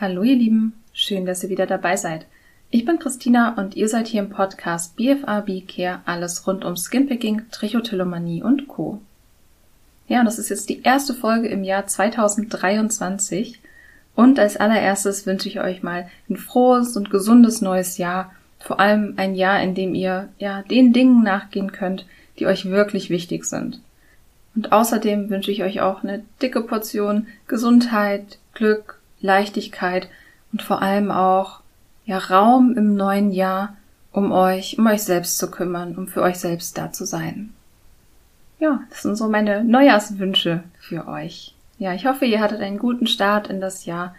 Hallo ihr Lieben, schön, dass ihr wieder dabei seid. Ich bin Christina und ihr seid hier im Podcast BFA B-Care, alles rund um Skinpicking, Trichotillomanie und Co. Ja, und das ist jetzt die erste Folge im Jahr 2023 und als allererstes wünsche ich euch mal ein frohes und gesundes neues Jahr, vor allem ein Jahr, in dem ihr ja den Dingen nachgehen könnt, die euch wirklich wichtig sind. Und außerdem wünsche ich euch auch eine dicke Portion Gesundheit, Glück, Leichtigkeit und vor allem auch ja Raum im neuen Jahr, um euch, um euch selbst zu kümmern, um für euch selbst da zu sein. Ja, das sind so meine Neujahrswünsche für euch. Ja, ich hoffe, ihr hattet einen guten Start in das Jahr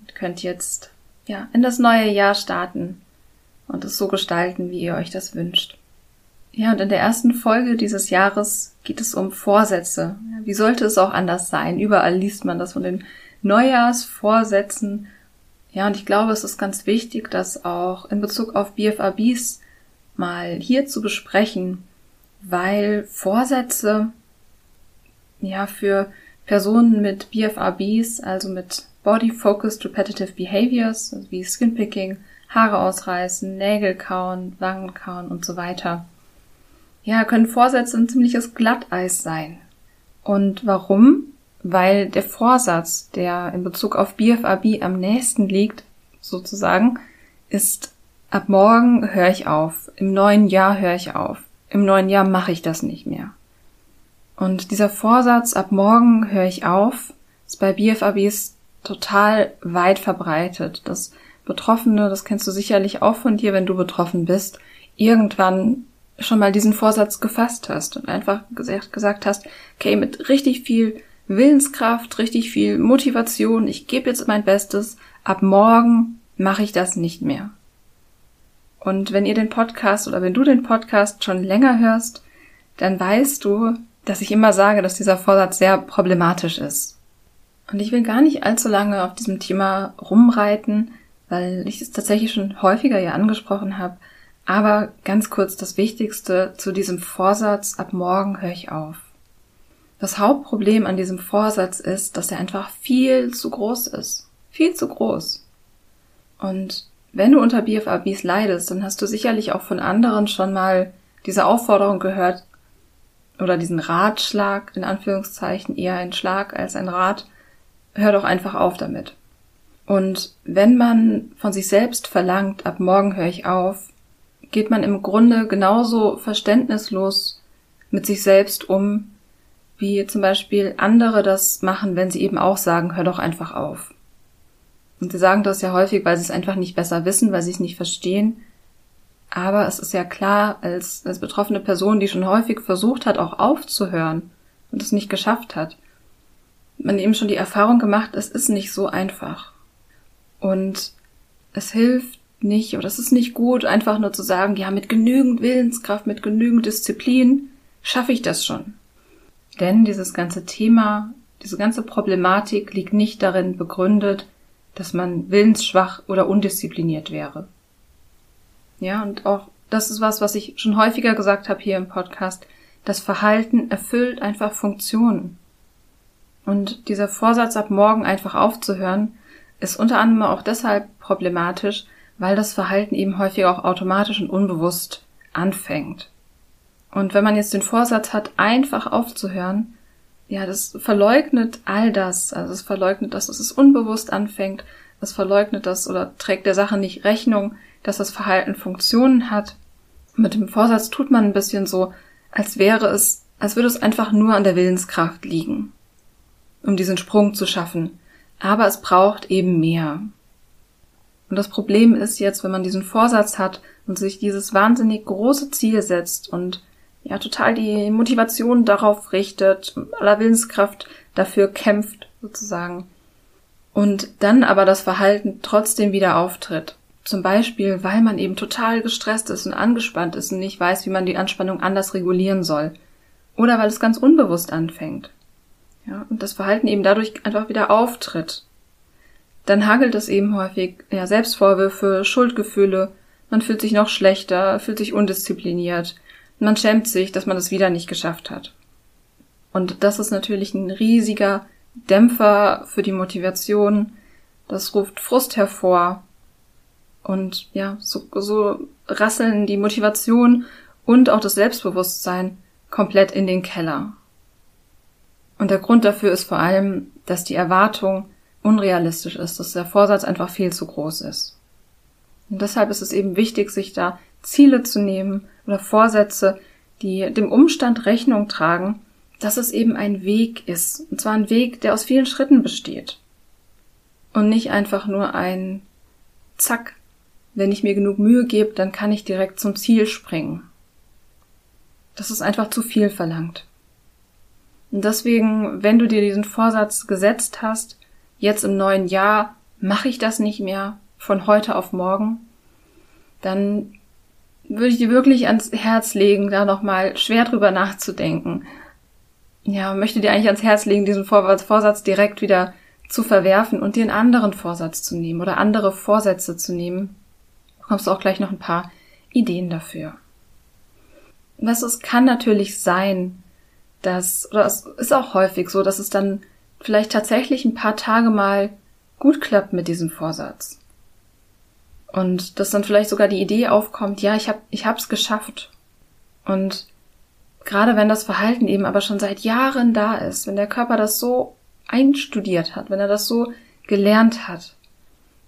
und könnt jetzt ja in das neue Jahr starten und es so gestalten, wie ihr euch das wünscht. Ja, und in der ersten Folge dieses Jahres geht es um Vorsätze. Wie sollte es auch anders sein? Überall liest man das von den Neujahrsvorsätzen. Ja, und ich glaube, es ist ganz wichtig, das auch in Bezug auf BFABs mal hier zu besprechen, weil Vorsätze ja für Personen mit BFABs, also mit Body Focused Repetitive Behaviors, also wie Skinpicking, Haare ausreißen, Nägel kauen, Wangen kauen und so weiter. Ja, können Vorsätze ein ziemliches Glatteis sein. Und warum? Weil der Vorsatz, der in Bezug auf BFAB am nächsten liegt, sozusagen, ist ab morgen höre ich auf, im neuen Jahr höre ich auf, im neuen Jahr mache ich das nicht mehr. Und dieser Vorsatz, ab morgen höre ich auf, ist bei BFABs total weit verbreitet. Das Betroffene, das kennst du sicherlich auch von dir, wenn du betroffen bist, irgendwann schon mal diesen Vorsatz gefasst hast und einfach gesagt, gesagt hast, okay, mit richtig viel Willenskraft, richtig viel Motivation, ich gebe jetzt mein Bestes, ab morgen mache ich das nicht mehr. Und wenn ihr den Podcast oder wenn du den Podcast schon länger hörst, dann weißt du, dass ich immer sage, dass dieser Vorsatz sehr problematisch ist. Und ich will gar nicht allzu lange auf diesem Thema rumreiten, weil ich es tatsächlich schon häufiger ja angesprochen habe. Aber ganz kurz das Wichtigste zu diesem Vorsatz, ab morgen höre ich auf. Das Hauptproblem an diesem Vorsatz ist, dass er einfach viel zu groß ist. Viel zu groß. Und wenn du unter BFABs leidest, dann hast du sicherlich auch von anderen schon mal diese Aufforderung gehört oder diesen Ratschlag, in Anführungszeichen eher ein Schlag als ein Rat. Hör doch einfach auf damit. Und wenn man von sich selbst verlangt, ab morgen höre ich auf, geht man im Grunde genauso verständnislos mit sich selbst um, wie zum Beispiel andere das machen, wenn sie eben auch sagen, hör doch einfach auf. Und sie sagen das ja häufig, weil sie es einfach nicht besser wissen, weil sie es nicht verstehen. Aber es ist ja klar, als, als betroffene Person, die schon häufig versucht hat, auch aufzuhören und es nicht geschafft hat, man eben schon die Erfahrung gemacht, es ist nicht so einfach. Und es hilft nicht oder es ist nicht gut, einfach nur zu sagen, ja, mit genügend Willenskraft, mit genügend Disziplin schaffe ich das schon. Denn dieses ganze Thema, diese ganze Problematik liegt nicht darin begründet, dass man willensschwach oder undiszipliniert wäre. Ja, und auch das ist was, was ich schon häufiger gesagt habe hier im Podcast. Das Verhalten erfüllt einfach Funktionen. Und dieser Vorsatz ab morgen einfach aufzuhören, ist unter anderem auch deshalb problematisch, weil das Verhalten eben häufig auch automatisch und unbewusst anfängt. Und wenn man jetzt den Vorsatz hat, einfach aufzuhören, ja, das verleugnet all das. Also es verleugnet, dass es unbewusst anfängt. Es verleugnet das oder trägt der Sache nicht Rechnung, dass das Verhalten Funktionen hat. Mit dem Vorsatz tut man ein bisschen so, als wäre es, als würde es einfach nur an der Willenskraft liegen, um diesen Sprung zu schaffen. Aber es braucht eben mehr. Und das Problem ist jetzt, wenn man diesen Vorsatz hat und sich dieses wahnsinnig große Ziel setzt und ja total die Motivation darauf richtet, aller Willenskraft dafür kämpft sozusagen. Und dann aber das Verhalten trotzdem wieder auftritt. Zum Beispiel, weil man eben total gestresst ist und angespannt ist und nicht weiß, wie man die Anspannung anders regulieren soll. Oder weil es ganz unbewusst anfängt. Ja, und das Verhalten eben dadurch einfach wieder auftritt. Dann hagelt es eben häufig, ja, Selbstvorwürfe, Schuldgefühle, man fühlt sich noch schlechter, fühlt sich undiszipliniert, man schämt sich, dass man es wieder nicht geschafft hat. Und das ist natürlich ein riesiger Dämpfer für die Motivation das ruft Frust hervor. Und ja, so, so rasseln die Motivation und auch das Selbstbewusstsein komplett in den Keller. Und der Grund dafür ist vor allem, dass die Erwartung unrealistisch ist, dass der Vorsatz einfach viel zu groß ist. Und deshalb ist es eben wichtig, sich da Ziele zu nehmen oder Vorsätze, die dem Umstand Rechnung tragen, dass es eben ein Weg ist. Und zwar ein Weg, der aus vielen Schritten besteht. Und nicht einfach nur ein Zack, wenn ich mir genug Mühe gebe, dann kann ich direkt zum Ziel springen. Das ist einfach zu viel verlangt. Und deswegen, wenn du dir diesen Vorsatz gesetzt hast, jetzt im neuen Jahr mache ich das nicht mehr von heute auf morgen, dann würde ich dir wirklich ans Herz legen, da nochmal schwer drüber nachzudenken. Ja, möchte dir eigentlich ans Herz legen, diesen Vorsatz direkt wieder zu verwerfen und dir einen anderen Vorsatz zu nehmen oder andere Vorsätze zu nehmen. Da bekommst du auch gleich noch ein paar Ideen dafür. Was es kann natürlich sein, dass, oder es ist auch häufig so, dass es dann vielleicht tatsächlich ein paar Tage mal gut klappt mit diesem Vorsatz. Und dass dann vielleicht sogar die Idee aufkommt, ja, ich hab, ich hab's geschafft. Und gerade wenn das Verhalten eben aber schon seit Jahren da ist, wenn der Körper das so einstudiert hat, wenn er das so gelernt hat,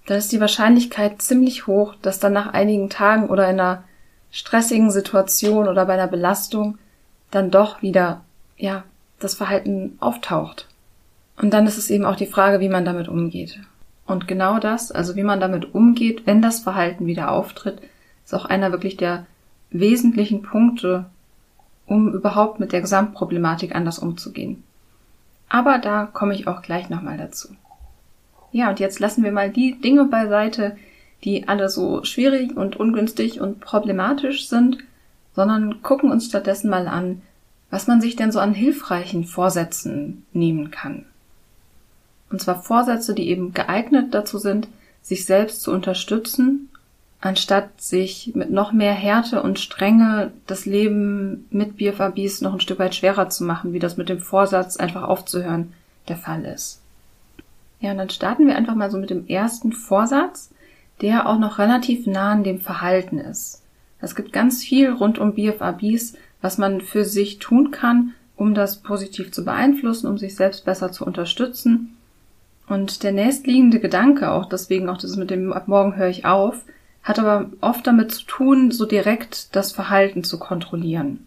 dann ist die Wahrscheinlichkeit ziemlich hoch, dass dann nach einigen Tagen oder in einer stressigen Situation oder bei einer Belastung dann doch wieder, ja, das Verhalten auftaucht. Und dann ist es eben auch die Frage, wie man damit umgeht. Und genau das, also wie man damit umgeht, wenn das Verhalten wieder auftritt, ist auch einer wirklich der wesentlichen Punkte, um überhaupt mit der Gesamtproblematik anders umzugehen. Aber da komme ich auch gleich nochmal dazu. Ja, und jetzt lassen wir mal die Dinge beiseite, die alle so schwierig und ungünstig und problematisch sind, sondern gucken uns stattdessen mal an, was man sich denn so an hilfreichen Vorsätzen nehmen kann. Und zwar Vorsätze, die eben geeignet dazu sind, sich selbst zu unterstützen, anstatt sich mit noch mehr Härte und Strenge das Leben mit BFABs noch ein Stück weit schwerer zu machen, wie das mit dem Vorsatz einfach aufzuhören der Fall ist. Ja, und dann starten wir einfach mal so mit dem ersten Vorsatz, der auch noch relativ nah an dem Verhalten ist. Es gibt ganz viel rund um BFABs, was man für sich tun kann, um das positiv zu beeinflussen, um sich selbst besser zu unterstützen und der nächstliegende Gedanke, auch deswegen auch das mit dem ab morgen höre ich auf, hat aber oft damit zu tun, so direkt das Verhalten zu kontrollieren.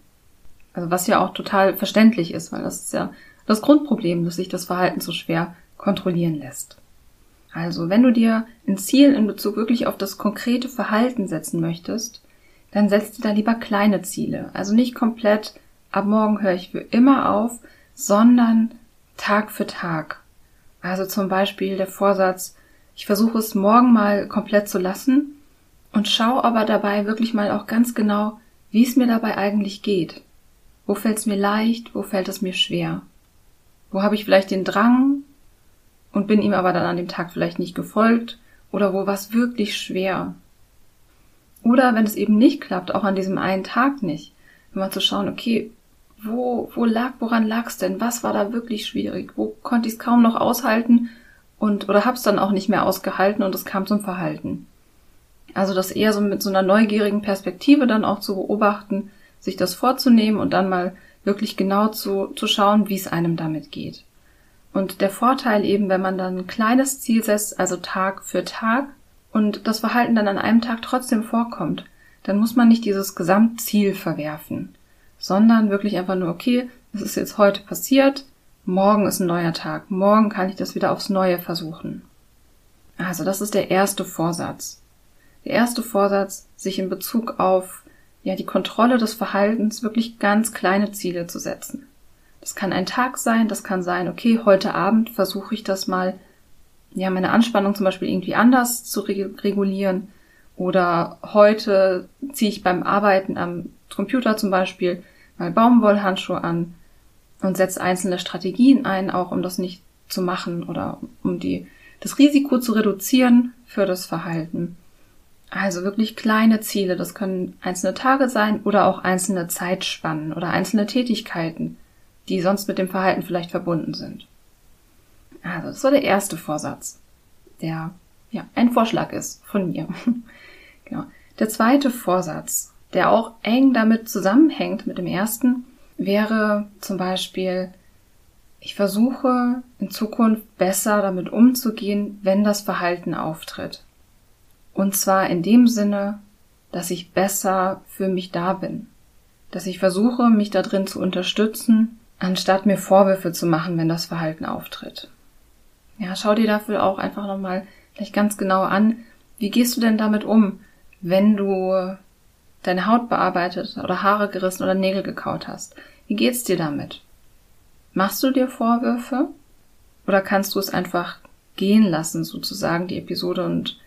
Also was ja auch total verständlich ist, weil das ist ja das Grundproblem, dass sich das Verhalten so schwer kontrollieren lässt. Also, wenn du dir ein Ziel in Bezug wirklich auf das konkrete Verhalten setzen möchtest, dann setzt dir da lieber kleine Ziele. Also nicht komplett ab morgen höre ich für immer auf, sondern Tag für Tag. Also zum Beispiel der Vorsatz, ich versuche es morgen mal komplett zu lassen und schau aber dabei wirklich mal auch ganz genau, wie es mir dabei eigentlich geht. Wo fällt es mir leicht, wo fällt es mir schwer? Wo habe ich vielleicht den Drang und bin ihm aber dann an dem Tag vielleicht nicht gefolgt oder wo war es wirklich schwer? Oder wenn es eben nicht klappt, auch an diesem einen Tag nicht, mal zu schauen, okay, wo, wo lag, woran lag's denn? Was war da wirklich schwierig? Wo konnte ich es kaum noch aushalten und oder hab's dann auch nicht mehr ausgehalten und es kam zum Verhalten. Also das eher so mit so einer neugierigen Perspektive dann auch zu beobachten, sich das vorzunehmen und dann mal wirklich genau zu, zu schauen, wie es einem damit geht. Und der Vorteil eben, wenn man dann ein kleines Ziel setzt, also Tag für Tag, und das Verhalten dann an einem Tag trotzdem vorkommt, dann muss man nicht dieses Gesamtziel verwerfen sondern wirklich einfach nur, okay, das ist jetzt heute passiert, morgen ist ein neuer Tag, morgen kann ich das wieder aufs Neue versuchen. Also das ist der erste Vorsatz. Der erste Vorsatz, sich in Bezug auf ja die Kontrolle des Verhaltens wirklich ganz kleine Ziele zu setzen. Das kann ein Tag sein, das kann sein, okay, heute Abend versuche ich das mal, ja, meine Anspannung zum Beispiel irgendwie anders zu regulieren. Oder heute ziehe ich beim Arbeiten am Computer zum Beispiel mal Baumwollhandschuhe an und setzt einzelne Strategien ein, auch um das nicht zu machen oder um die, das Risiko zu reduzieren für das Verhalten. Also wirklich kleine Ziele. Das können einzelne Tage sein oder auch einzelne Zeitspannen oder einzelne Tätigkeiten, die sonst mit dem Verhalten vielleicht verbunden sind. Also, das war der erste Vorsatz. der ja ein Vorschlag ist von mir. genau. Der zweite Vorsatz, der auch eng damit zusammenhängt mit dem ersten, wäre zum Beispiel, ich versuche in Zukunft besser damit umzugehen, wenn das Verhalten auftritt. Und zwar in dem Sinne, dass ich besser für mich da bin. Dass ich versuche, mich da drin zu unterstützen, anstatt mir Vorwürfe zu machen, wenn das Verhalten auftritt. Ja, schau dir dafür auch einfach nochmal vielleicht ganz genau an, wie gehst du denn damit um, wenn du deine Haut bearbeitet oder Haare gerissen oder Nägel gekaut hast. Wie geht's dir damit? Machst du dir Vorwürfe? Oder kannst du es einfach gehen lassen, sozusagen, die Episode und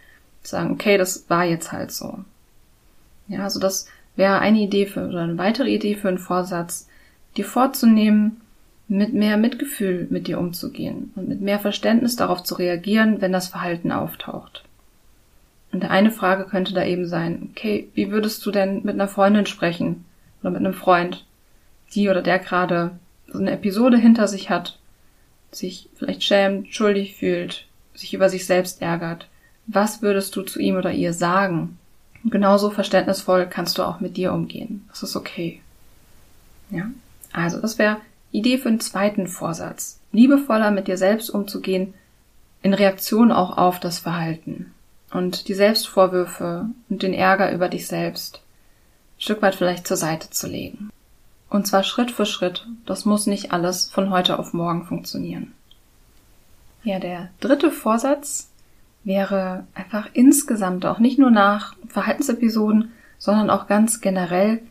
sagen, okay, das war jetzt halt so. Ja, also das wäre eine Idee für, oder eine weitere Idee für einen Vorsatz, dir vorzunehmen, mit mehr Mitgefühl mit dir umzugehen und mit mehr Verständnis darauf zu reagieren, wenn das Verhalten auftaucht. Und eine Frage könnte da eben sein, okay, wie würdest du denn mit einer Freundin sprechen oder mit einem Freund, die oder der gerade so eine Episode hinter sich hat, sich vielleicht schämt, schuldig fühlt, sich über sich selbst ärgert. Was würdest du zu ihm oder ihr sagen? Und genauso verständnisvoll kannst du auch mit dir umgehen. Das ist okay. Ja. Also, das wäre Idee für einen zweiten Vorsatz. Liebevoller mit dir selbst umzugehen, in Reaktion auch auf das Verhalten. Und die Selbstvorwürfe und den Ärger über dich selbst ein Stück weit vielleicht zur Seite zu legen. Und zwar Schritt für Schritt. Das muss nicht alles von heute auf morgen funktionieren. Ja, der dritte Vorsatz wäre einfach insgesamt auch nicht nur nach Verhaltensepisoden, sondern auch ganz generell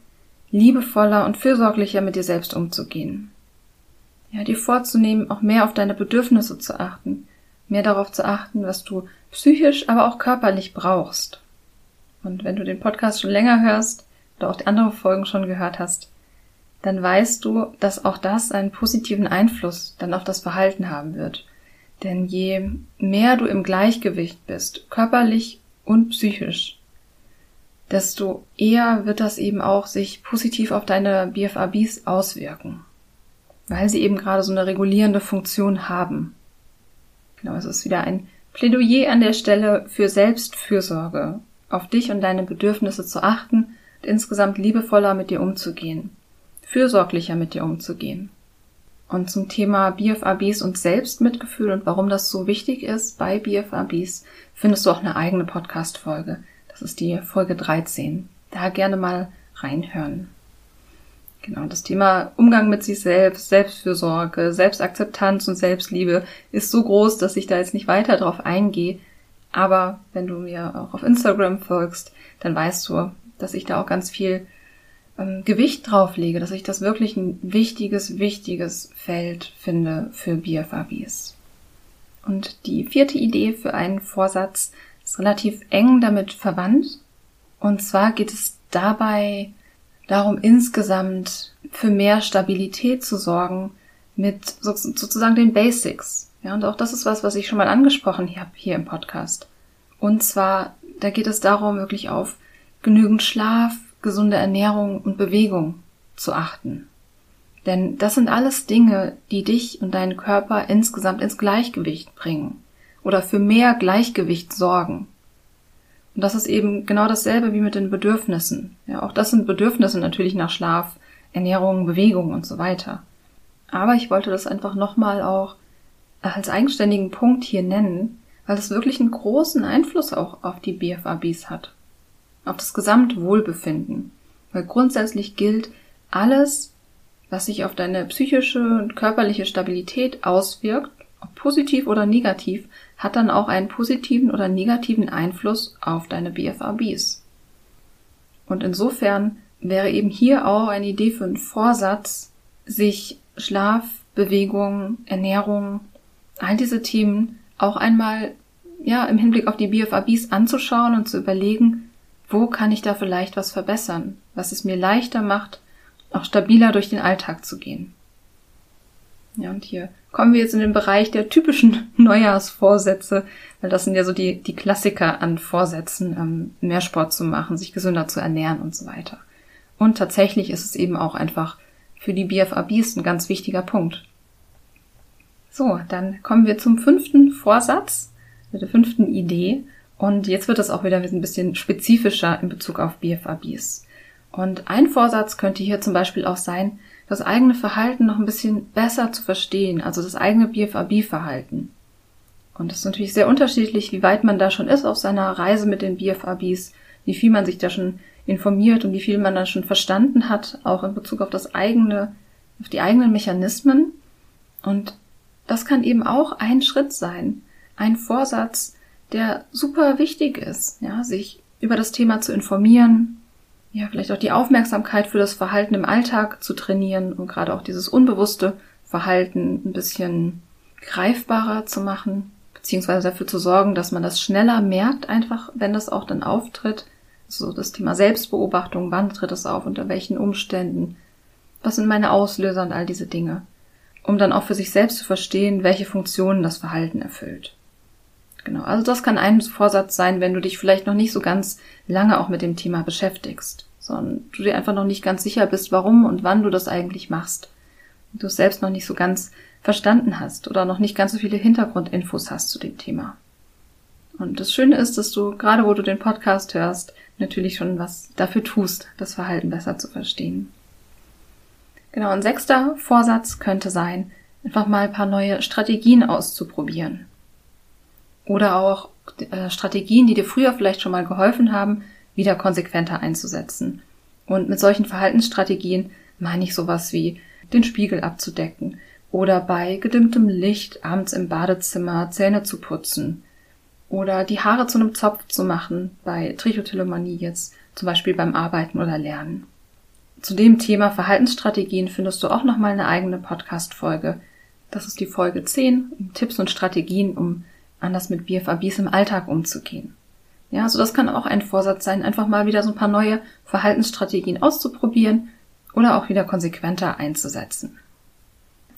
liebevoller und fürsorglicher mit dir selbst umzugehen. Ja, dir vorzunehmen, auch mehr auf deine Bedürfnisse zu achten, mehr darauf zu achten, was du psychisch, aber auch körperlich brauchst. Und wenn du den Podcast schon länger hörst oder auch die anderen Folgen schon gehört hast, dann weißt du, dass auch das einen positiven Einfluss dann auf das Verhalten haben wird. Denn je mehr du im Gleichgewicht bist, körperlich und psychisch, desto eher wird das eben auch sich positiv auf deine BFABs auswirken. Weil sie eben gerade so eine regulierende Funktion haben. Genau, es ist wieder ein Plädoyer an der Stelle für Selbstfürsorge, auf dich und deine Bedürfnisse zu achten und insgesamt liebevoller mit dir umzugehen fürsorglicher mit dir umzugehen. Und zum Thema BFABs und Selbstmitgefühl und warum das so wichtig ist bei BFABs, findest du auch eine eigene Podcast-Folge. Das ist die Folge 13. Da gerne mal reinhören. Genau, das Thema Umgang mit sich selbst, Selbstfürsorge, Selbstakzeptanz und Selbstliebe ist so groß, dass ich da jetzt nicht weiter drauf eingehe. Aber wenn du mir auch auf Instagram folgst, dann weißt du, dass ich da auch ganz viel ähm, Gewicht drauf lege, dass ich das wirklich ein wichtiges, wichtiges Feld finde für BFABs. Und die vierte Idee für einen Vorsatz ist relativ eng damit verwandt. Und zwar geht es dabei darum, insgesamt für mehr Stabilität zu sorgen mit sozusagen den Basics. Ja, und auch das ist was, was ich schon mal angesprochen habe hier im Podcast. Und zwar, da geht es darum, wirklich auf genügend Schlaf, gesunde Ernährung und Bewegung zu achten. Denn das sind alles Dinge, die dich und deinen Körper insgesamt ins Gleichgewicht bringen oder für mehr Gleichgewicht sorgen. Und das ist eben genau dasselbe wie mit den Bedürfnissen. Ja, auch das sind Bedürfnisse natürlich nach Schlaf, Ernährung, Bewegung und so weiter. Aber ich wollte das einfach nochmal auch als eigenständigen Punkt hier nennen, weil es wirklich einen großen Einfluss auch auf die BFABs hat auf das Gesamtwohlbefinden. Weil grundsätzlich gilt, alles, was sich auf deine psychische und körperliche Stabilität auswirkt, ob positiv oder negativ, hat dann auch einen positiven oder negativen Einfluss auf deine BFABs. Und insofern wäre eben hier auch eine Idee für einen Vorsatz, sich Schlaf, Bewegung, Ernährung, all diese Themen auch einmal ja im Hinblick auf die BFABs anzuschauen und zu überlegen, wo kann ich da vielleicht was verbessern, was es mir leichter macht, auch stabiler durch den Alltag zu gehen? Ja, und hier kommen wir jetzt in den Bereich der typischen Neujahrsvorsätze, weil das sind ja so die, die Klassiker an Vorsätzen, ähm, mehr Sport zu machen, sich gesünder zu ernähren und so weiter. Und tatsächlich ist es eben auch einfach für die BFABs ein ganz wichtiger Punkt. So, dann kommen wir zum fünften Vorsatz, der fünften Idee. Und jetzt wird es auch wieder ein bisschen spezifischer in Bezug auf BFABs. Und ein Vorsatz könnte hier zum Beispiel auch sein, das eigene Verhalten noch ein bisschen besser zu verstehen, also das eigene BFAB-Verhalten. Und es ist natürlich sehr unterschiedlich, wie weit man da schon ist auf seiner Reise mit den BFABs, wie viel man sich da schon informiert und wie viel man da schon verstanden hat, auch in Bezug auf das eigene, auf die eigenen Mechanismen. Und das kann eben auch ein Schritt sein, ein Vorsatz, der super wichtig ist, ja, sich über das Thema zu informieren, ja, vielleicht auch die Aufmerksamkeit für das Verhalten im Alltag zu trainieren und gerade auch dieses unbewusste Verhalten ein bisschen greifbarer zu machen, beziehungsweise dafür zu sorgen, dass man das schneller merkt, einfach wenn das auch dann auftritt. So das Thema Selbstbeobachtung, wann tritt es auf, unter welchen Umständen, was sind meine Auslöser und all diese Dinge, um dann auch für sich selbst zu verstehen, welche Funktionen das Verhalten erfüllt. Genau, also das kann ein Vorsatz sein, wenn du dich vielleicht noch nicht so ganz lange auch mit dem Thema beschäftigst, sondern du dir einfach noch nicht ganz sicher bist, warum und wann du das eigentlich machst. Und du es selbst noch nicht so ganz verstanden hast oder noch nicht ganz so viele Hintergrundinfos hast zu dem Thema. Und das Schöne ist, dass du, gerade wo du den Podcast hörst, natürlich schon was dafür tust, das Verhalten besser zu verstehen. Genau, ein sechster Vorsatz könnte sein, einfach mal ein paar neue Strategien auszuprobieren. Oder auch äh, Strategien, die dir früher vielleicht schon mal geholfen haben, wieder konsequenter einzusetzen. Und mit solchen Verhaltensstrategien meine ich sowas wie den Spiegel abzudecken oder bei gedimmtem Licht abends im Badezimmer Zähne zu putzen oder die Haare zu einem Zopf zu machen bei Trichotillomanie jetzt, zum Beispiel beim Arbeiten oder Lernen. Zu dem Thema Verhaltensstrategien findest du auch nochmal eine eigene Podcast-Folge. Das ist die Folge 10, Tipps und Strategien, um anders mit BFABs im Alltag umzugehen. Ja, also das kann auch ein Vorsatz sein, einfach mal wieder so ein paar neue Verhaltensstrategien auszuprobieren oder auch wieder konsequenter einzusetzen.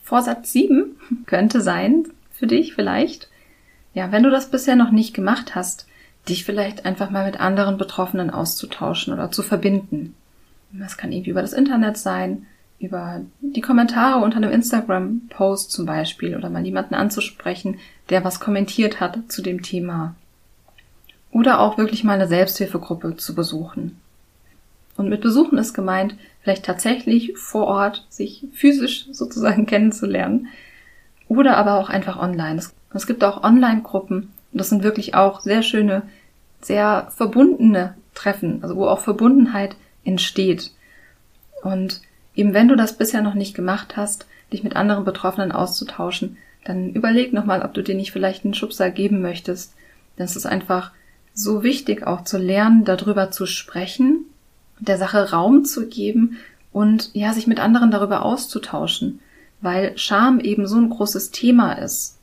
Vorsatz 7 könnte sein für dich vielleicht, ja, wenn du das bisher noch nicht gemacht hast, dich vielleicht einfach mal mit anderen Betroffenen auszutauschen oder zu verbinden. Das kann irgendwie über das Internet sein, über die Kommentare unter einem Instagram-Post zum Beispiel oder mal jemanden anzusprechen, der was kommentiert hat zu dem Thema. Oder auch wirklich mal eine Selbsthilfegruppe zu besuchen. Und mit Besuchen ist gemeint, vielleicht tatsächlich vor Ort sich physisch sozusagen kennenzulernen. Oder aber auch einfach online. Es gibt auch Online-Gruppen und das sind wirklich auch sehr schöne, sehr verbundene Treffen, also wo auch Verbundenheit entsteht. Und Eben wenn du das bisher noch nicht gemacht hast, dich mit anderen Betroffenen auszutauschen, dann überleg nochmal, ob du dir nicht vielleicht einen Schubser geben möchtest. Denn es ist einfach so wichtig, auch zu lernen, darüber zu sprechen, der Sache Raum zu geben und ja, sich mit anderen darüber auszutauschen, weil Scham eben so ein großes Thema ist.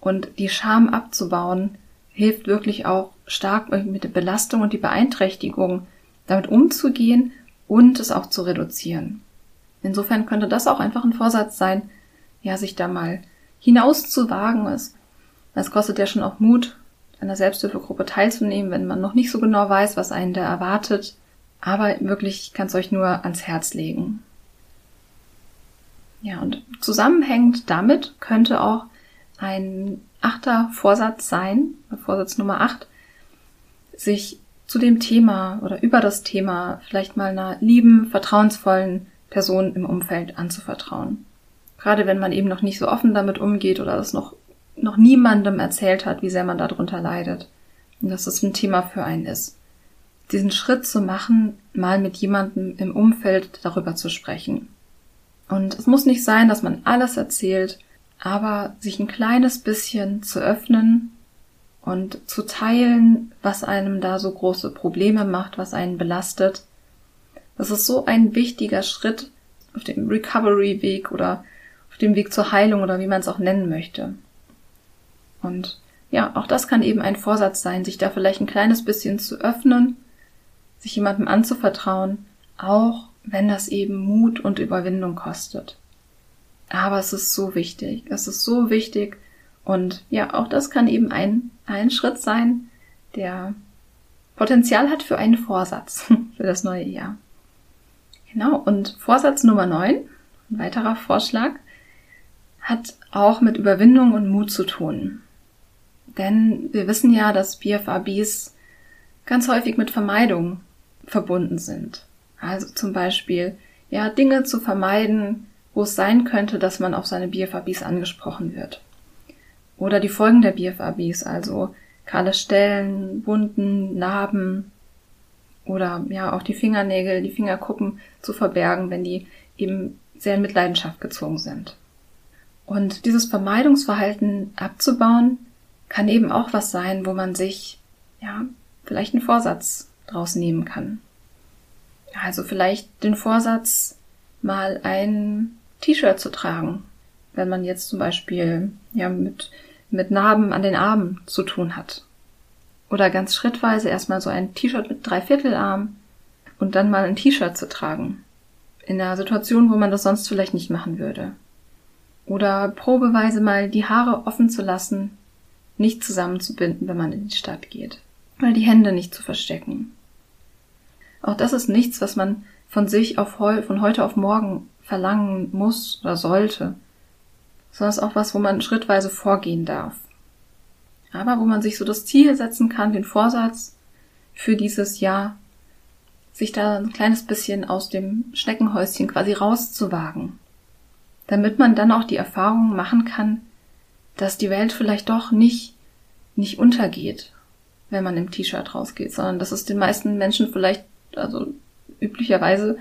Und die Scham abzubauen hilft wirklich auch stark mit der Belastung und die Beeinträchtigung damit umzugehen und es auch zu reduzieren. Insofern könnte das auch einfach ein Vorsatz sein, ja, sich da mal hinauszuwagen. Es, es kostet ja schon auch Mut, einer Selbsthilfegruppe teilzunehmen, wenn man noch nicht so genau weiß, was einen da erwartet. Aber wirklich, ich kann es euch nur ans Herz legen. Ja, und zusammenhängend damit könnte auch ein achter Vorsatz sein, Vorsatz Nummer acht, sich zu dem Thema oder über das Thema vielleicht mal einer lieben, vertrauensvollen Personen im Umfeld anzuvertrauen. Gerade wenn man eben noch nicht so offen damit umgeht oder das noch, noch niemandem erzählt hat, wie sehr man darunter leidet. Und dass das ein Thema für einen ist. Diesen Schritt zu machen, mal mit jemandem im Umfeld darüber zu sprechen. Und es muss nicht sein, dass man alles erzählt, aber sich ein kleines bisschen zu öffnen und zu teilen, was einem da so große Probleme macht, was einen belastet das ist so ein wichtiger Schritt auf dem Recovery-Weg oder auf dem Weg zur Heilung oder wie man es auch nennen möchte. Und ja, auch das kann eben ein Vorsatz sein, sich da vielleicht ein kleines bisschen zu öffnen, sich jemandem anzuvertrauen, auch wenn das eben Mut und Überwindung kostet. Aber es ist so wichtig, es ist so wichtig und ja, auch das kann eben ein, ein Schritt sein, der Potenzial hat für einen Vorsatz für das neue Jahr. Genau, und Vorsatz Nummer 9, ein weiterer Vorschlag, hat auch mit Überwindung und Mut zu tun. Denn wir wissen ja, dass BFABs ganz häufig mit Vermeidung verbunden sind. Also zum Beispiel, ja, Dinge zu vermeiden, wo es sein könnte, dass man auf seine BFABs angesprochen wird. Oder die Folgen der BFABs, also kahle Stellen, Wunden, Narben oder ja auch die Fingernägel, die Fingerkuppen zu verbergen, wenn die eben sehr in Mitleidenschaft gezogen sind. Und dieses Vermeidungsverhalten abzubauen, kann eben auch was sein, wo man sich, ja, vielleicht einen Vorsatz draus nehmen kann. Also vielleicht den Vorsatz, mal ein T-Shirt zu tragen, wenn man jetzt zum Beispiel, ja, mit, mit Narben an den Armen zu tun hat. Oder ganz schrittweise erstmal so ein T-Shirt mit Dreiviertelarm und dann mal ein T-Shirt zu tragen. In einer Situation, wo man das sonst vielleicht nicht machen würde. Oder probeweise mal die Haare offen zu lassen, nicht zusammenzubinden, wenn man in die Stadt geht. Oder die Hände nicht zu verstecken. Auch das ist nichts, was man von sich auf heu von heute auf morgen verlangen muss oder sollte, sondern ist auch was, wo man schrittweise vorgehen darf. Aber wo man sich so das Ziel setzen kann, den Vorsatz für dieses Jahr, sich da ein kleines bisschen aus dem Schneckenhäuschen quasi rauszuwagen damit man dann auch die Erfahrung machen kann, dass die Welt vielleicht doch nicht, nicht untergeht, wenn man im T-Shirt rausgeht, sondern dass es den meisten Menschen vielleicht, also üblicherweise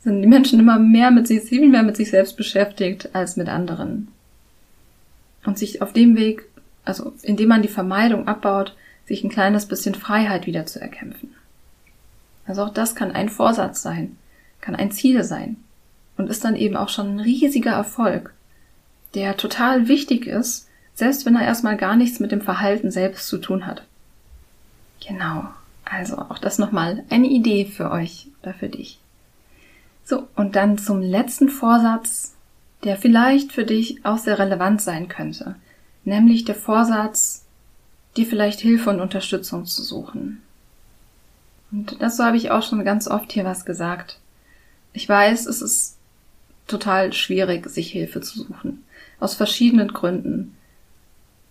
sind die Menschen immer mehr mit sich, viel mehr mit sich selbst beschäftigt als mit anderen. Und sich auf dem Weg, also indem man die Vermeidung abbaut, sich ein kleines bisschen Freiheit wieder zu erkämpfen. Also auch das kann ein Vorsatz sein, kann ein Ziel sein und ist dann eben auch schon ein riesiger Erfolg, der total wichtig ist, selbst wenn er erstmal gar nichts mit dem Verhalten selbst zu tun hat. Genau, also auch das nochmal eine Idee für euch oder für dich. So, und dann zum letzten Vorsatz, der vielleicht für dich auch sehr relevant sein könnte, nämlich der Vorsatz, dir vielleicht Hilfe und Unterstützung zu suchen. Und dazu habe ich auch schon ganz oft hier was gesagt. Ich weiß, es ist total schwierig, sich Hilfe zu suchen. Aus verschiedenen Gründen.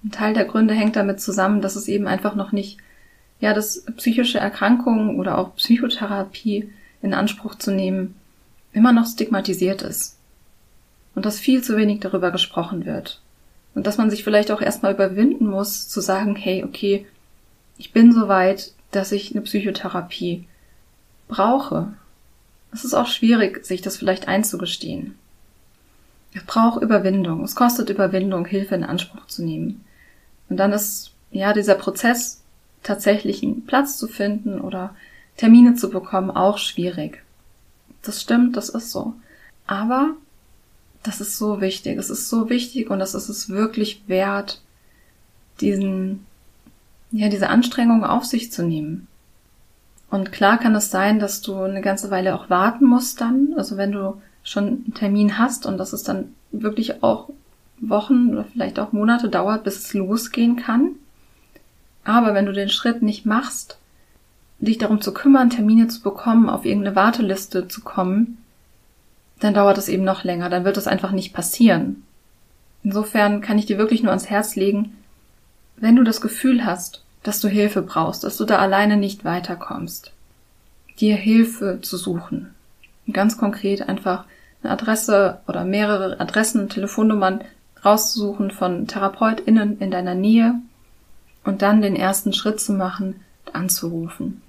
Ein Teil der Gründe hängt damit zusammen, dass es eben einfach noch nicht, ja, dass psychische Erkrankungen oder auch Psychotherapie in Anspruch zu nehmen, immer noch stigmatisiert ist. Und dass viel zu wenig darüber gesprochen wird. Und dass man sich vielleicht auch erstmal überwinden muss, zu sagen, hey, okay, ich bin so weit, dass ich eine Psychotherapie brauche es ist auch schwierig, sich das vielleicht einzugestehen. Es braucht Überwindung. Es kostet Überwindung, Hilfe in Anspruch zu nehmen. Und dann ist, ja, dieser Prozess, tatsächlich einen Platz zu finden oder Termine zu bekommen, auch schwierig. Das stimmt, das ist so. Aber das ist so wichtig. Es ist so wichtig und das ist es wirklich wert, diesen, ja, diese Anstrengung auf sich zu nehmen. Und klar kann es sein, dass du eine ganze Weile auch warten musst dann. Also wenn du schon einen Termin hast und dass es dann wirklich auch Wochen oder vielleicht auch Monate dauert, bis es losgehen kann. Aber wenn du den Schritt nicht machst, dich darum zu kümmern, Termine zu bekommen, auf irgendeine Warteliste zu kommen, dann dauert es eben noch länger, dann wird es einfach nicht passieren. Insofern kann ich dir wirklich nur ans Herz legen, wenn du das Gefühl hast, dass du Hilfe brauchst, dass du da alleine nicht weiterkommst. Dir Hilfe zu suchen. ganz konkret einfach eine Adresse oder mehrere Adressen, Telefonnummern rauszusuchen von TherapeutInnen in deiner Nähe und dann den ersten Schritt zu machen, anzurufen.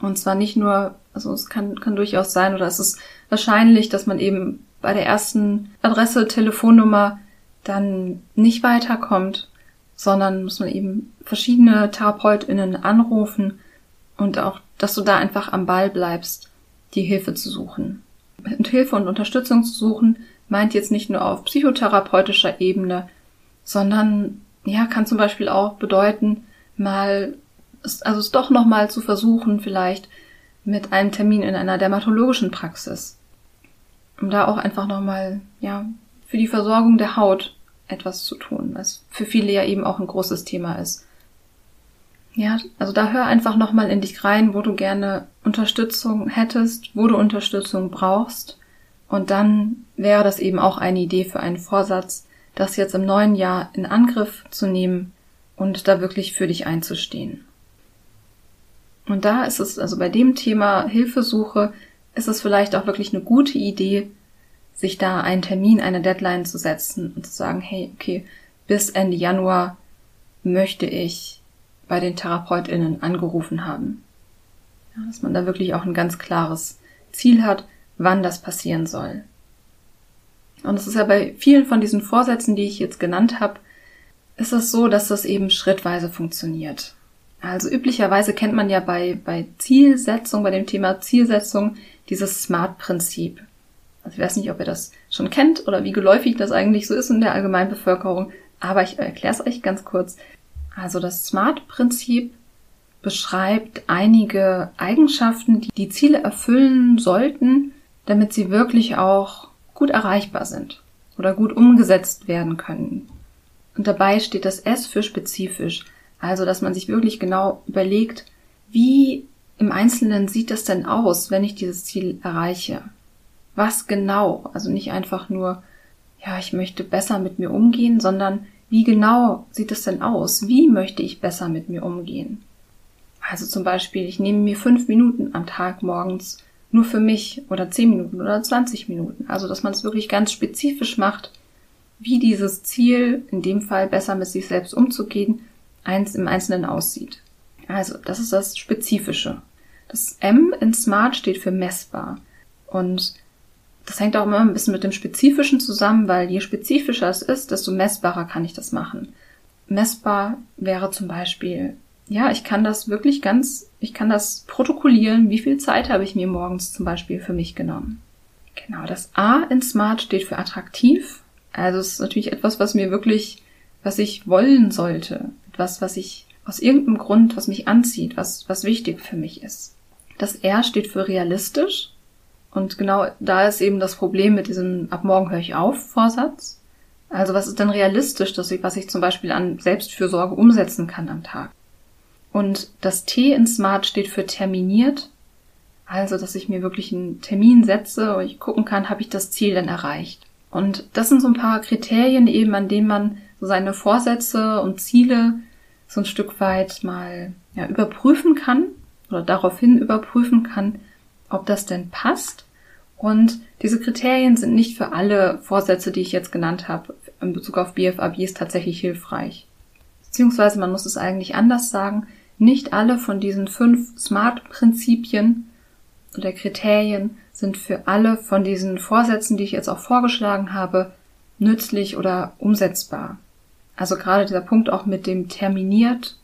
Und zwar nicht nur, also es kann, kann durchaus sein oder es ist wahrscheinlich, dass man eben bei der ersten Adresse, Telefonnummer dann nicht weiterkommt sondern muss man eben verschiedene TherapeutInnen anrufen und auch, dass du da einfach am Ball bleibst, die Hilfe zu suchen. Und Hilfe und Unterstützung zu suchen meint jetzt nicht nur auf psychotherapeutischer Ebene, sondern ja, kann zum Beispiel auch bedeuten, mal, also es doch nochmal zu versuchen, vielleicht mit einem Termin in einer dermatologischen Praxis. Um da auch einfach nochmal, ja, für die Versorgung der Haut etwas zu tun, was für viele ja eben auch ein großes Thema ist. Ja, also da hör einfach nochmal in dich rein, wo du gerne Unterstützung hättest, wo du Unterstützung brauchst. Und dann wäre das eben auch eine Idee für einen Vorsatz, das jetzt im neuen Jahr in Angriff zu nehmen und da wirklich für dich einzustehen. Und da ist es, also bei dem Thema Hilfesuche, ist es vielleicht auch wirklich eine gute Idee, sich da einen Termin, eine Deadline zu setzen und zu sagen, hey, okay, bis Ende Januar möchte ich bei den TherapeutInnen angerufen haben. Ja, dass man da wirklich auch ein ganz klares Ziel hat, wann das passieren soll. Und es ist ja bei vielen von diesen Vorsätzen, die ich jetzt genannt habe, ist es so, dass das eben schrittweise funktioniert. Also üblicherweise kennt man ja bei, bei Zielsetzung, bei dem Thema Zielsetzung, dieses SMART-Prinzip. Also ich weiß nicht, ob ihr das schon kennt oder wie geläufig das eigentlich so ist in der Allgemeinbevölkerung, aber ich erkläre es euch ganz kurz. Also das SMART-Prinzip beschreibt einige Eigenschaften, die die Ziele erfüllen sollten, damit sie wirklich auch gut erreichbar sind oder gut umgesetzt werden können. Und dabei steht das S für spezifisch, also dass man sich wirklich genau überlegt, wie im Einzelnen sieht das denn aus, wenn ich dieses Ziel erreiche? Was genau? Also nicht einfach nur, ja, ich möchte besser mit mir umgehen, sondern wie genau sieht es denn aus? Wie möchte ich besser mit mir umgehen? Also zum Beispiel, ich nehme mir fünf Minuten am Tag morgens nur für mich oder zehn Minuten oder zwanzig Minuten. Also, dass man es wirklich ganz spezifisch macht, wie dieses Ziel, in dem Fall besser mit sich selbst umzugehen, eins im Einzelnen aussieht. Also, das ist das Spezifische. Das M in Smart steht für messbar. Und das hängt auch immer ein bisschen mit dem Spezifischen zusammen, weil je spezifischer es ist, desto messbarer kann ich das machen. Messbar wäre zum Beispiel, ja, ich kann das wirklich ganz, ich kann das protokollieren, wie viel Zeit habe ich mir morgens zum Beispiel für mich genommen. Genau, das A in Smart steht für attraktiv. Also es ist natürlich etwas, was mir wirklich, was ich wollen sollte. Etwas, was ich aus irgendeinem Grund, was mich anzieht, was, was wichtig für mich ist. Das R steht für realistisch. Und genau da ist eben das Problem mit diesem Ab morgen höre ich auf Vorsatz. Also was ist denn realistisch, dass ich, was ich zum Beispiel an Selbstfürsorge umsetzen kann am Tag? Und das T in Smart steht für terminiert. Also, dass ich mir wirklich einen Termin setze und ich gucken kann, habe ich das Ziel denn erreicht? Und das sind so ein paar Kriterien eben, an denen man so seine Vorsätze und Ziele so ein Stück weit mal ja, überprüfen kann oder daraufhin überprüfen kann, ob das denn passt. Und diese Kriterien sind nicht für alle Vorsätze, die ich jetzt genannt habe, in Bezug auf BFABs tatsächlich hilfreich. Beziehungsweise man muss es eigentlich anders sagen, nicht alle von diesen fünf SMART-Prinzipien oder Kriterien sind für alle von diesen Vorsätzen, die ich jetzt auch vorgeschlagen habe, nützlich oder umsetzbar. Also gerade dieser Punkt auch mit dem terminiert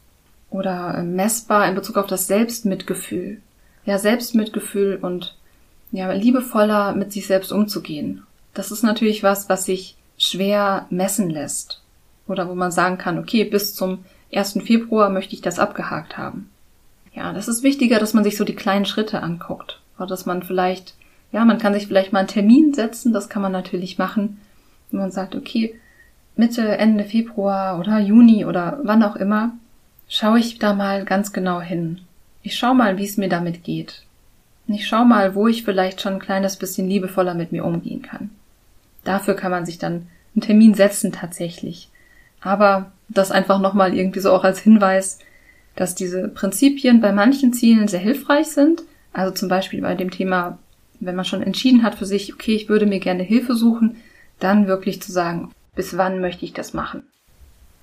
oder messbar in Bezug auf das Selbstmitgefühl. Ja, Selbstmitgefühl und ja, liebevoller mit sich selbst umzugehen. Das ist natürlich was, was sich schwer messen lässt. Oder wo man sagen kann, okay, bis zum 1. Februar möchte ich das abgehakt haben. Ja, das ist wichtiger, dass man sich so die kleinen Schritte anguckt. Oder dass man vielleicht, ja, man kann sich vielleicht mal einen Termin setzen, das kann man natürlich machen. Wenn man sagt, okay, Mitte, Ende Februar oder Juni oder wann auch immer, schaue ich da mal ganz genau hin. Ich schaue mal, wie es mir damit geht. Ich schaue mal, wo ich vielleicht schon ein kleines bisschen liebevoller mit mir umgehen kann. Dafür kann man sich dann einen Termin setzen tatsächlich. Aber das einfach nochmal irgendwie so auch als Hinweis, dass diese Prinzipien bei manchen Zielen sehr hilfreich sind. Also zum Beispiel bei dem Thema, wenn man schon entschieden hat für sich, okay, ich würde mir gerne Hilfe suchen, dann wirklich zu sagen, bis wann möchte ich das machen?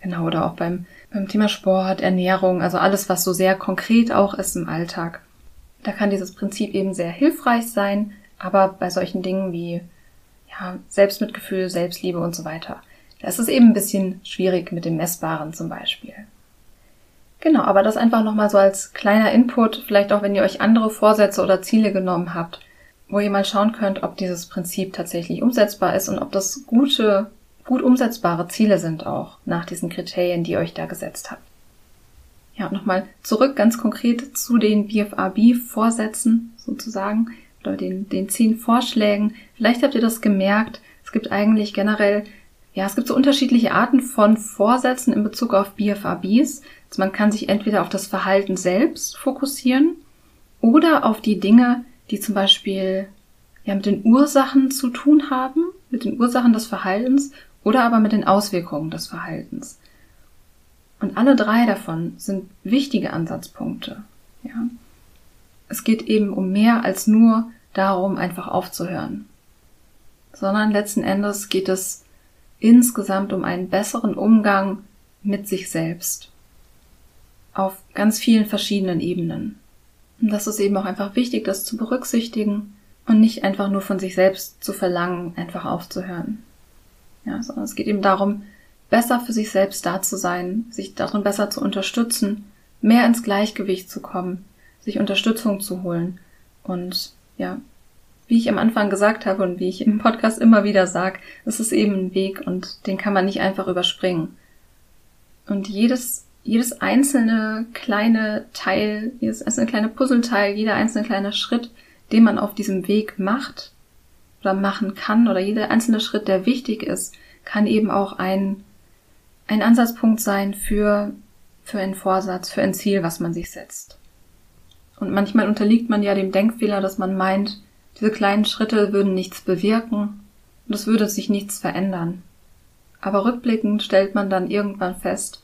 Genau, oder auch beim, beim Thema Sport, Ernährung, also alles, was so sehr konkret auch ist im Alltag. Da kann dieses Prinzip eben sehr hilfreich sein, aber bei solchen Dingen wie ja, Selbstmitgefühl, Selbstliebe und so weiter, da ist es eben ein bisschen schwierig mit dem Messbaren zum Beispiel. Genau, aber das einfach nochmal so als kleiner Input, vielleicht auch wenn ihr euch andere Vorsätze oder Ziele genommen habt, wo ihr mal schauen könnt, ob dieses Prinzip tatsächlich umsetzbar ist und ob das gute gut umsetzbare Ziele sind auch nach diesen Kriterien, die ihr euch da gesetzt habt. Ja, nochmal zurück ganz konkret zu den BFRB-Vorsätzen sozusagen oder den, den zehn Vorschlägen. Vielleicht habt ihr das gemerkt. Es gibt eigentlich generell, ja, es gibt so unterschiedliche Arten von Vorsätzen in Bezug auf BFRBs. Also man kann sich entweder auf das Verhalten selbst fokussieren oder auf die Dinge, die zum Beispiel ja mit den Ursachen zu tun haben, mit den Ursachen des Verhaltens oder aber mit den Auswirkungen des Verhaltens. Und alle drei davon sind wichtige Ansatzpunkte. Ja. Es geht eben um mehr als nur darum, einfach aufzuhören. Sondern letzten Endes geht es insgesamt um einen besseren Umgang mit sich selbst. Auf ganz vielen verschiedenen Ebenen. Und das ist eben auch einfach wichtig, das zu berücksichtigen und nicht einfach nur von sich selbst zu verlangen, einfach aufzuhören. Ja, sondern es geht eben darum, besser für sich selbst da zu sein, sich darin besser zu unterstützen, mehr ins Gleichgewicht zu kommen, sich Unterstützung zu holen und ja, wie ich am Anfang gesagt habe und wie ich im Podcast immer wieder sage, es ist eben ein Weg und den kann man nicht einfach überspringen. Und jedes, jedes einzelne kleine Teil, jedes einzelne kleine Puzzleteil, jeder einzelne kleine Schritt, den man auf diesem Weg macht oder machen kann oder jeder einzelne Schritt, der wichtig ist, kann eben auch ein, ein Ansatzpunkt sein für, für einen Vorsatz, für ein Ziel, was man sich setzt. Und manchmal unterliegt man ja dem Denkfehler, dass man meint, diese kleinen Schritte würden nichts bewirken und es würde sich nichts verändern. Aber rückblickend stellt man dann irgendwann fest,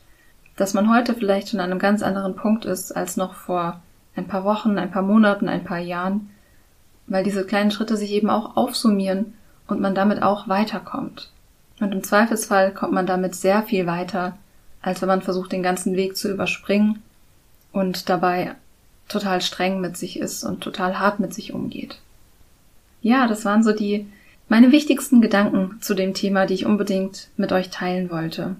dass man heute vielleicht schon an einem ganz anderen Punkt ist als noch vor ein paar Wochen, ein paar Monaten, ein paar Jahren, weil diese kleinen Schritte sich eben auch aufsummieren und man damit auch weiterkommt. Und im Zweifelsfall kommt man damit sehr viel weiter, als wenn man versucht, den ganzen Weg zu überspringen und dabei total streng mit sich ist und total hart mit sich umgeht ja, das waren so die meine wichtigsten Gedanken zu dem Thema, die ich unbedingt mit euch teilen wollte.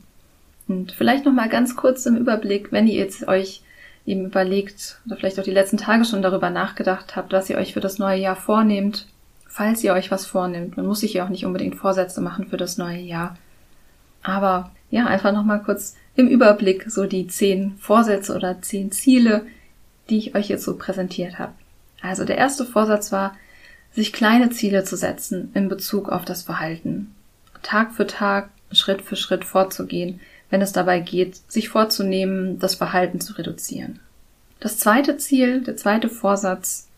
Und vielleicht noch mal ganz kurz im Überblick, wenn ihr jetzt euch eben überlegt oder vielleicht auch die letzten Tage schon darüber nachgedacht habt, was ihr euch für das neue Jahr vornehmt, falls ihr euch was vornehmt. Man muss sich ja auch nicht unbedingt Vorsätze machen für das neue Jahr. Aber ja, einfach noch mal kurz im Überblick so die zehn Vorsätze oder zehn Ziele, die ich euch jetzt so präsentiert habe. Also der erste Vorsatz war, sich kleine Ziele zu setzen in Bezug auf das Verhalten. Tag für Tag, Schritt für Schritt vorzugehen, wenn es dabei geht, sich vorzunehmen, das Verhalten zu reduzieren. Das zweite Ziel, der zweite Vorsatz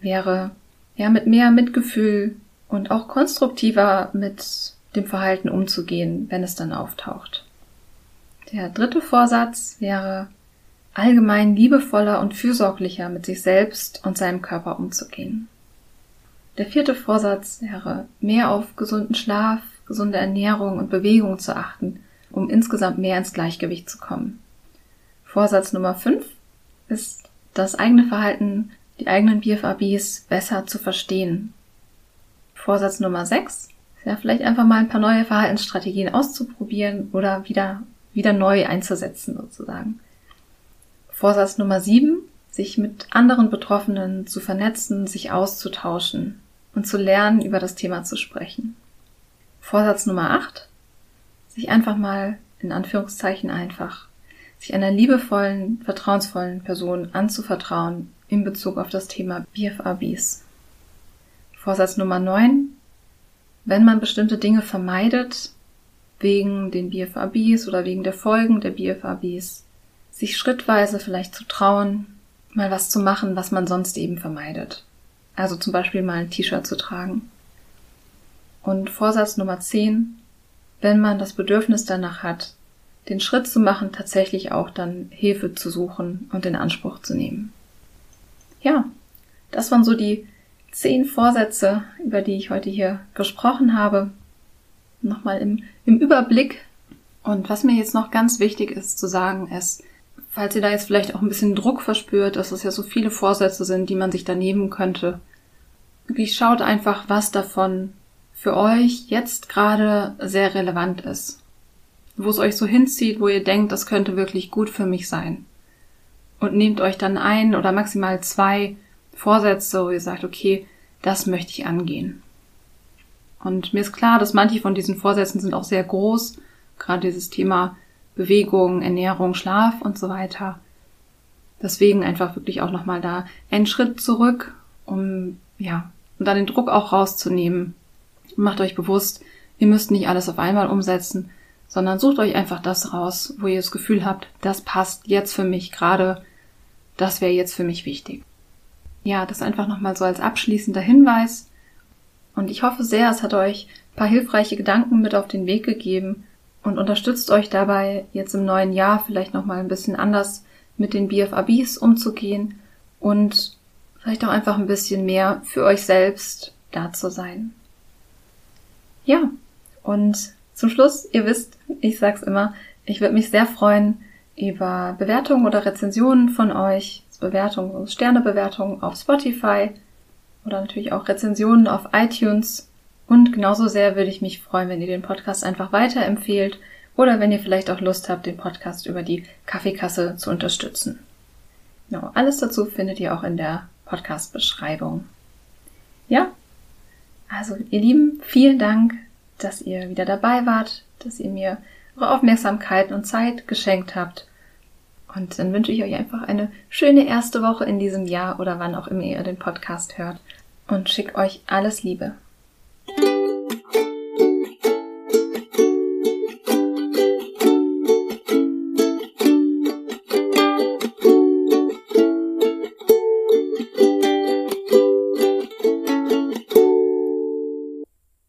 wäre, ja, mit mehr Mitgefühl und auch konstruktiver mit dem Verhalten umzugehen, wenn es dann auftaucht. Der dritte Vorsatz wäre, allgemein liebevoller und fürsorglicher mit sich selbst und seinem Körper umzugehen. Der vierte Vorsatz wäre, mehr auf gesunden Schlaf, gesunde Ernährung und Bewegung zu achten, um insgesamt mehr ins Gleichgewicht zu kommen. Vorsatz Nummer fünf ist, das eigene Verhalten, die eigenen BFABs besser zu verstehen. Vorsatz Nummer sechs ist ja vielleicht einfach mal ein paar neue Verhaltensstrategien auszuprobieren oder wieder, wieder neu einzusetzen sozusagen. Vorsatz Nummer sieben, sich mit anderen Betroffenen zu vernetzen, sich auszutauschen und zu lernen, über das Thema zu sprechen. Vorsatz Nummer 8. Sich einfach mal, in Anführungszeichen einfach, sich einer liebevollen, vertrauensvollen Person anzuvertrauen in Bezug auf das Thema BFABs. Vorsatz Nummer 9. Wenn man bestimmte Dinge vermeidet, wegen den BFABs oder wegen der Folgen der BFABs, sich schrittweise vielleicht zu trauen, mal was zu machen, was man sonst eben vermeidet. Also zum Beispiel mal ein T-Shirt zu tragen. Und Vorsatz Nummer 10, wenn man das Bedürfnis danach hat, den Schritt zu machen, tatsächlich auch dann Hilfe zu suchen und in Anspruch zu nehmen. Ja, das waren so die zehn Vorsätze, über die ich heute hier gesprochen habe. Nochmal im, im Überblick. Und was mir jetzt noch ganz wichtig ist zu sagen, ist, falls ihr da jetzt vielleicht auch ein bisschen Druck verspürt, dass es ja so viele Vorsätze sind, die man sich da nehmen könnte, wirklich schaut einfach, was davon für euch jetzt gerade sehr relevant ist. Wo es euch so hinzieht, wo ihr denkt, das könnte wirklich gut für mich sein. Und nehmt euch dann ein oder maximal zwei Vorsätze, wo ihr sagt, okay, das möchte ich angehen. Und mir ist klar, dass manche von diesen Vorsätzen sind auch sehr groß. Gerade dieses Thema Bewegung, Ernährung, Schlaf und so weiter. Deswegen einfach wirklich auch nochmal da einen Schritt zurück, um, ja, um dann den Druck auch rauszunehmen. Macht euch bewusst, ihr müsst nicht alles auf einmal umsetzen, sondern sucht euch einfach das raus, wo ihr das Gefühl habt, das passt jetzt für mich gerade, das wäre jetzt für mich wichtig. Ja, das einfach nochmal so als abschließender Hinweis. Und ich hoffe sehr, es hat euch ein paar hilfreiche Gedanken mit auf den Weg gegeben, und unterstützt euch dabei, jetzt im neuen Jahr vielleicht nochmal ein bisschen anders mit den BFABs umzugehen und vielleicht auch einfach ein bisschen mehr für euch selbst da zu sein. Ja, und zum Schluss, ihr wisst, ich sag's immer, ich würde mich sehr freuen über Bewertungen oder Rezensionen von euch, Bewertungen, Sternebewertungen auf Spotify oder natürlich auch Rezensionen auf iTunes. Und genauso sehr würde ich mich freuen, wenn ihr den Podcast einfach weiterempfehlt oder wenn ihr vielleicht auch Lust habt, den Podcast über die Kaffeekasse zu unterstützen. Genau, alles dazu findet ihr auch in der Podcast-Beschreibung. Ja, also ihr Lieben, vielen Dank, dass ihr wieder dabei wart, dass ihr mir eure Aufmerksamkeit und Zeit geschenkt habt. Und dann wünsche ich euch einfach eine schöne erste Woche in diesem Jahr oder wann auch immer ihr den Podcast hört und schicke euch alles Liebe.